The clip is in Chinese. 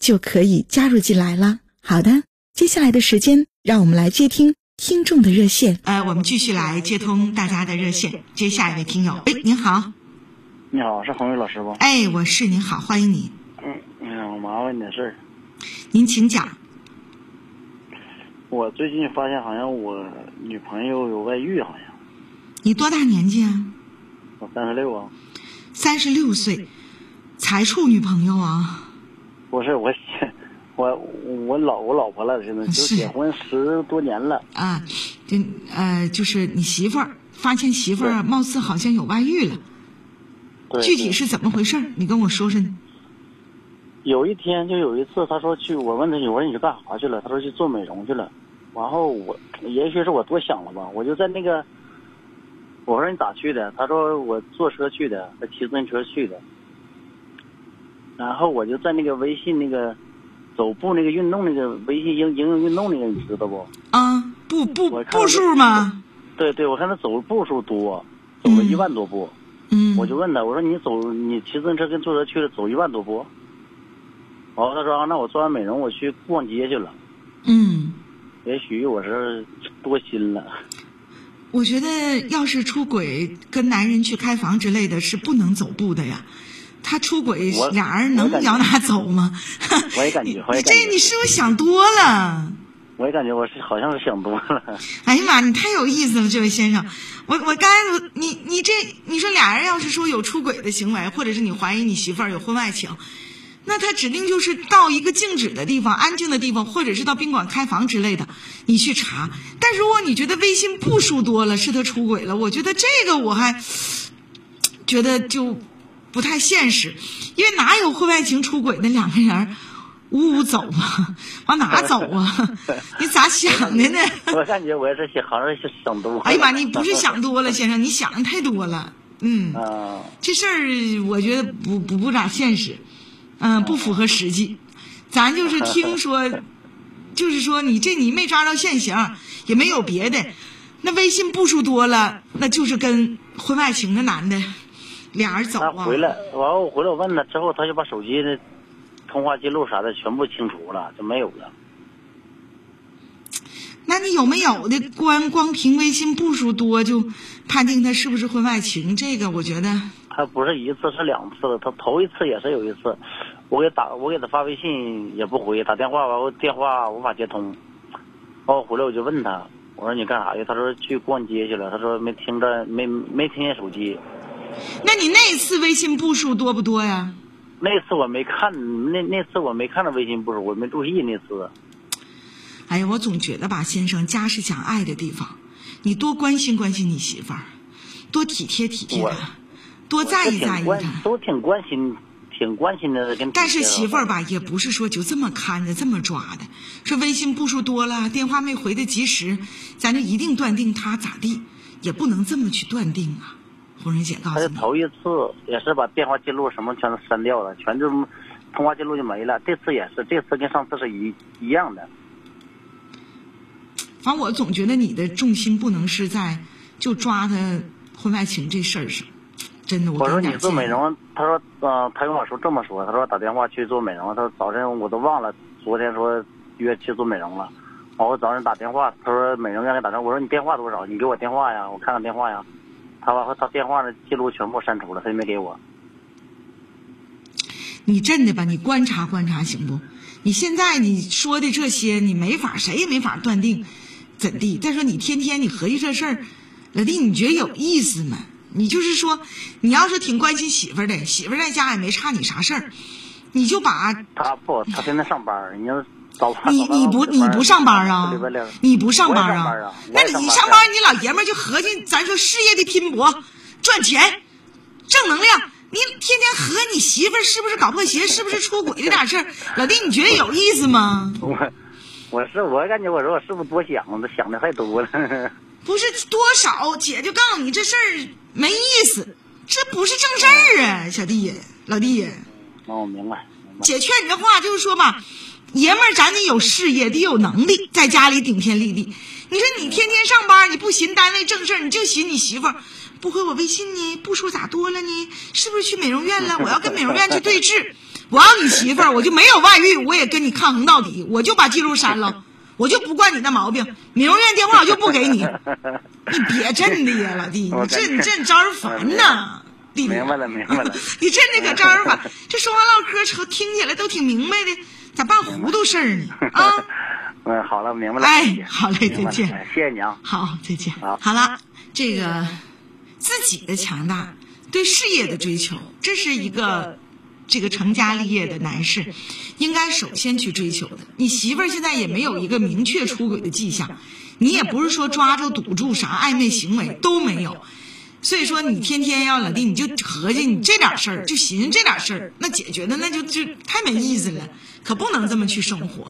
就可以加入进来了。好的，接下来的时间，让我们来接听听众的热线。呃，我们继续来接通大家的热线，接下一位听友。哎，您好。你好，是洪伟老师不？哎，我是。您好，欢迎你。嗯，哎呀，我麻烦你点事儿。您请讲。我最近发现，好像我女朋友有外遇，好像。你多大年纪啊？我三十六啊。三十六岁，才处女朋友啊？不是我，我我老我老婆了，现在就结婚十多年了。啊，就呃，就是你媳妇儿发现媳妇儿貌似好像有外遇了。具体是怎么回事？你跟我说说。有一天就有一次，他说去，我问他，我说你去干啥去了？他说去做美容去了。然后我也许是我多想了吧，我就在那个，我说你咋去的？他说我坐车去的，他骑自行车去的。然后我就在那个微信那个走步那个运动那个微信应应用运动那个你知道不？啊，步步步数吗？对对，我看他走步数多，走了一万多步。嗯。我就问他，我说你走你骑自行车跟坐车去了走一万多步？然后他说啊，那我做完美容我去逛街去了。嗯。也许我是多心了。我觉得要是出轨跟男人去开房之类的是不能走步的呀。他出轨，俩人能咬哪走吗？我也感觉，你这你是不是想多了？我也感觉我是好像是想多了。哎呀妈，你太有意思了，这位先生。我我刚才你你这你说俩人要是说有出轨的行为，或者是你怀疑你媳妇儿有婚外情，那他指定就是到一个静止的地方、安静的地方，或者是到宾馆开房之类的，你去查。但如果你觉得微信步数多了是他出轨了，我觉得这个我还觉得就。不太现实，因为哪有婚外情出轨的两个人呜呜走啊？往哪走啊？你咋想的呢？我感觉我也是想，好像是想多。哎呀妈，你不是想多了，先生，你想的太多了。嗯，这事儿我觉得不不不咋现实，嗯，不符合实际。咱就是听说，就是说你这你没抓着现行，也没有别的。那微信步数多了，那就是跟婚外情的男的。俩人走啊！回来，完了我回来我问他之后，他就把手机的通话记录啥的全部清除了，就没有了。那你有没有的光光凭微信步数多就判定他是不是婚外情？这个我觉得他不是一次是两次了，他头一次也是有一次，我给打我给他发微信也不回，打电话完我电话无法接通，完我回来我就问他，我说你干啥去？他说去逛街去了，他说没听着没没听见手机。那你那次微信步数多不多呀？那次我没看，那那次我没看到微信步数，我没注意那次。哎呀，我总觉得吧，先生，家是讲爱的地方，你多关心关心你媳妇儿，多体贴体贴她，多在意在意她。都挺关心，挺关心的。但是媳妇儿吧，也不是说就这么看着这么抓的，说微信步数多了，电话没回的及时，咱就一定断定她咋地，也不能这么去断定啊。他就头一次也是把电话记录什么全都删掉了，全就通话记录就没了。这次也是，这次跟上次是一一样的。反正我总觉得你的重心不能是在就抓他婚外情这事儿上，真的。我说你做美容，他说，嗯，他跟我说这么说，他说打电话去做美容，他说早晨我都忘了，昨天说约去做美容了，我早上打电话，他说美容院给打电话，我说你电话多少？你给我电话呀，我看看电话呀。他把他电话的记录全部删除了，他也没给我。你真的吧，你观察观察行不？你现在你说的这些，你没法，谁也没法断定怎地。再说你天天你合计这事儿，老弟，你觉得有意思吗？你就是说，你要是挺关心媳妇儿的，媳妇儿在家也没差你啥事儿，你就把他不，他现在上班儿，你要你你不你不上班啊？你不上班啊那你上班，你老爷们儿就合计，咱说事业的拼搏，赚钱，正能量。你天天和你媳妇儿是不是搞破鞋，是不是出轨这点事儿，老弟，你觉得有意思吗？我我是我感觉我说我是不是多想了，想的太多了。不是多少，姐就告诉你这事儿没意思，这不是正事儿啊，小弟老弟。那我明白，明白。姐劝你的话就是说吧，爷们儿咱得有事业，得有能力，在家里顶天立地。你说你天天上班，你不寻单位正事儿，你就寻你媳妇儿不回我微信呢，步数咋多了呢？是不是去美容院了？我要跟美容院去对峙。我要你媳妇儿，我就没有外遇，我也跟你抗衡到底，我就把记录删了，我就不惯你那毛病。美容院电话我就不给你，你别真的呀，老弟，你这你这招人烦呐，弟弟。明白了，明白了。你真的可招人烦。这说话唠嗑车听起来都挺明白的，咋办糊涂事儿呢？啊，嗯，好了，明白了。哎好嘞再见哎谢谢你啊。好，再见。好好了，这个自己的强大，对事业的追求，这是一个这个成家立业的男士应该首先去追求的。你媳妇儿现在也没有一个明确出轨的迹象，你也不是说抓住堵住啥暧昧行为都没有。所以说，你天天要老弟，你就合计你这点事儿，就寻思这点事儿，那解决的那就就太没意思了，可不能这么去生活。